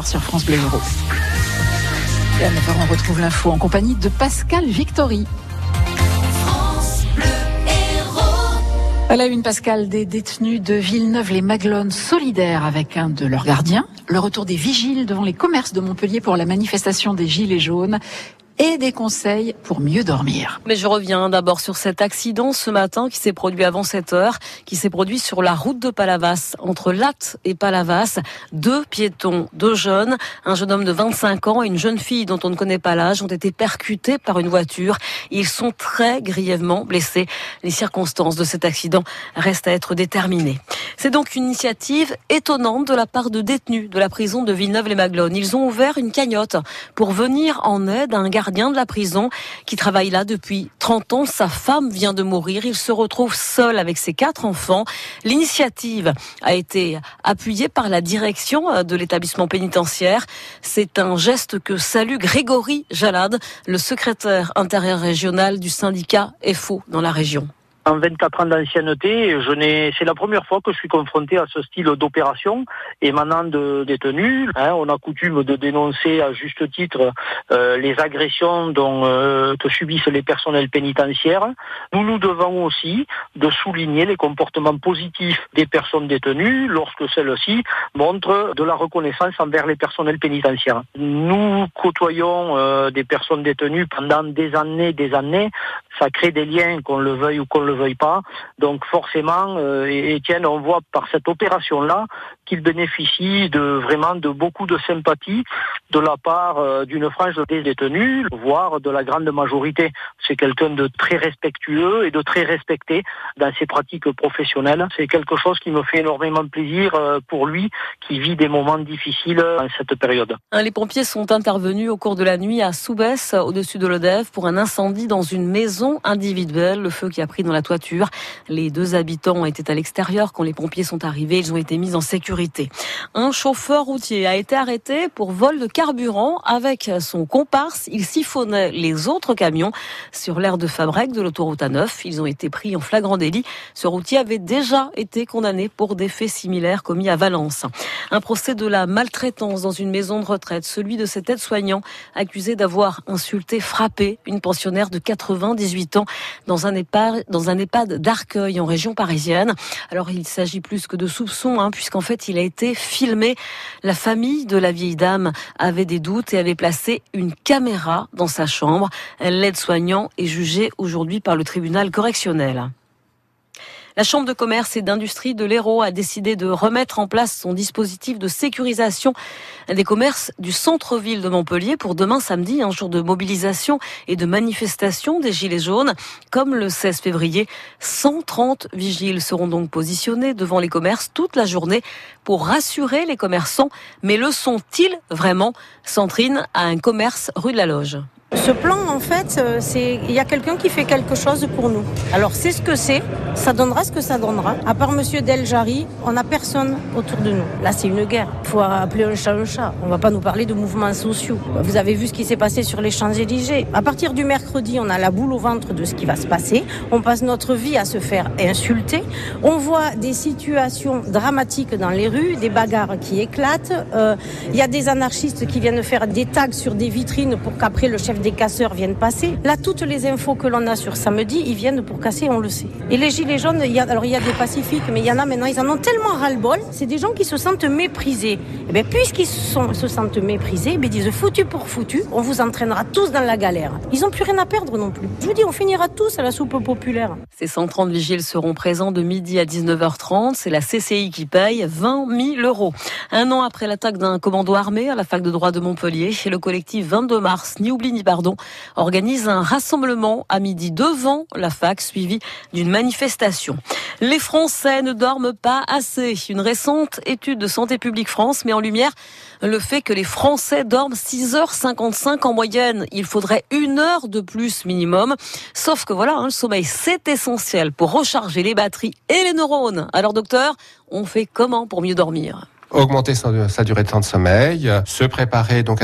sur France Bleu Euro. Et à 9h, on retrouve l'info en compagnie de Pascal Victory. À la une, Pascal, des détenus de Villeneuve-les-Maglones solidaires avec un de leurs gardiens. Le retour des vigiles devant les commerces de Montpellier pour la manifestation des Gilets jaunes et des conseils pour mieux dormir. Mais je reviens d'abord sur cet accident ce matin qui s'est produit avant 7 heures, qui s'est produit sur la route de Palavas, entre Latte et Palavas. Deux piétons, deux jeunes, un jeune homme de 25 ans et une jeune fille dont on ne connaît pas l'âge ont été percutés par une voiture. Ils sont très grièvement blessés. Les circonstances de cet accident restent à être déterminées. C'est donc une initiative étonnante de la part de détenus de la prison de Villeneuve-les-Maglones. Ils ont ouvert une cagnotte pour venir en aide à un gardien de la prison qui travaille là depuis 30 ans. Sa femme vient de mourir. Il se retrouve seul avec ses quatre enfants. L'initiative a été appuyée par la direction euh, de l'établissement pénitentiaire. C'est un geste que salue Grégory Jalade, le secrétaire intérieur régional du syndicat FO dans la région. En 24 ans d'ancienneté, je n'ai, c'est la première fois que je suis confronté à ce style d'opération émanant de détenus. Hein, on a coutume de dénoncer à juste titre euh, les agressions dont euh, que subissent les personnels pénitentiaires. Nous nous devons aussi de souligner les comportements positifs des personnes détenues lorsque celles-ci montrent de la reconnaissance envers les personnels pénitentiaires. Nous côtoyons euh, des personnes détenues pendant des années, des années. Ça crée des liens, qu'on le veuille ou qu'on le veuille pas. Donc forcément, euh, Étienne, on voit par cette opération-là qu'il bénéficie de vraiment de beaucoup de sympathie de la part euh, d'une frange des détenus, voire de la grande majorité. C'est quelqu'un de très respectueux et de très respecté dans ses pratiques professionnelles. C'est quelque chose qui me fait énormément plaisir euh, pour lui, qui vit des moments difficiles en cette période. Les pompiers sont intervenus au cours de la nuit à Soubès, au-dessus de l'Odève, pour un incendie dans une maison individuelle. Le feu qui a pris dans la toiture. Les deux habitants étaient à l'extérieur quand les pompiers sont arrivés. Ils ont été mis en sécurité. Un chauffeur routier a été arrêté pour vol de carburant avec son comparse. Il siphonnait les autres camions sur l'aire de Fabrec de l'autoroute A9. Ils ont été pris en flagrant délit. Ce routier avait déjà été condamné pour des faits similaires commis à Valence. Un procès de la maltraitance dans une maison de retraite, celui de cet aide-soignant accusé d'avoir insulté, frappé une pensionnaire de 98 ans dans un EHPAD, dans un EHPAD d'Arcueil en région parisienne. Alors il s'agit plus que de soupçons, hein, puisqu'en fait il a été filmé. La famille de la vieille dame avait des doutes et avait placé une caméra dans sa chambre. L'aide-soignant est jugé aujourd'hui par le tribunal correctionnel. La Chambre de commerce et d'industrie de l'Hérault a décidé de remettre en place son dispositif de sécurisation des commerces du centre-ville de Montpellier pour demain samedi, un jour de mobilisation et de manifestation des Gilets jaunes. Comme le 16 février, 130 vigiles seront donc positionnés devant les commerces toute la journée pour rassurer les commerçants. Mais le sont-ils vraiment? Centrine a un commerce rue de la Loge. Ce plan, en fait, euh, c'est il y a quelqu'un qui fait quelque chose pour nous. Alors c'est ce que c'est, ça donnera ce que ça donnera. À part Monsieur Deljari, on n'a personne autour de nous. Là, c'est une guerre. Faut appeler un chat un chat. On va pas nous parler de mouvements sociaux. Vous avez vu ce qui s'est passé sur les Champs-Élysées. À partir du mercredi, on a la boule au ventre de ce qui va se passer. On passe notre vie à se faire insulter. On voit des situations dramatiques dans les rues, des bagarres qui éclatent. Euh, il y a des anarchistes qui viennent faire des tags sur des vitrines pour qu'après le chef des casseurs viennent passer. Là, toutes les infos que l'on a sur samedi, ils viennent pour casser, on le sait. Et les gilets jaunes, alors il y a des pacifiques, mais il y en a maintenant, ils en ont tellement ras-le-bol. C'est des gens qui se sentent méprisés. Eh bien, puisqu'ils se sentent méprisés, ben, ils disent foutu pour foutu, on vous entraînera tous dans la galère. Ils n'ont plus rien à perdre non plus. Je vous dis, on finira tous à la soupe populaire. Ces 130 vigiles seront présents de midi à 19h30. C'est la CCI qui paye 20 000 euros. Un an après l'attaque d'un commando armé à la fac de droit de Montpellier, le collectif 22 mars, ni oubli ni pardon, organise un rassemblement à midi devant la fac suivi d'une manifestation. Les Français ne dorment pas assez. Une récente étude de Santé publique France met en lumière le fait que les Français dorment 6h55 en moyenne. Il faudrait une heure de plus minimum. Sauf que voilà, hein, le sommeil, c'est essentiel pour recharger les batteries et les neurones. Alors docteur, on fait comment pour mieux dormir? Augmenter sa durée de temps de sommeil, se préparer donc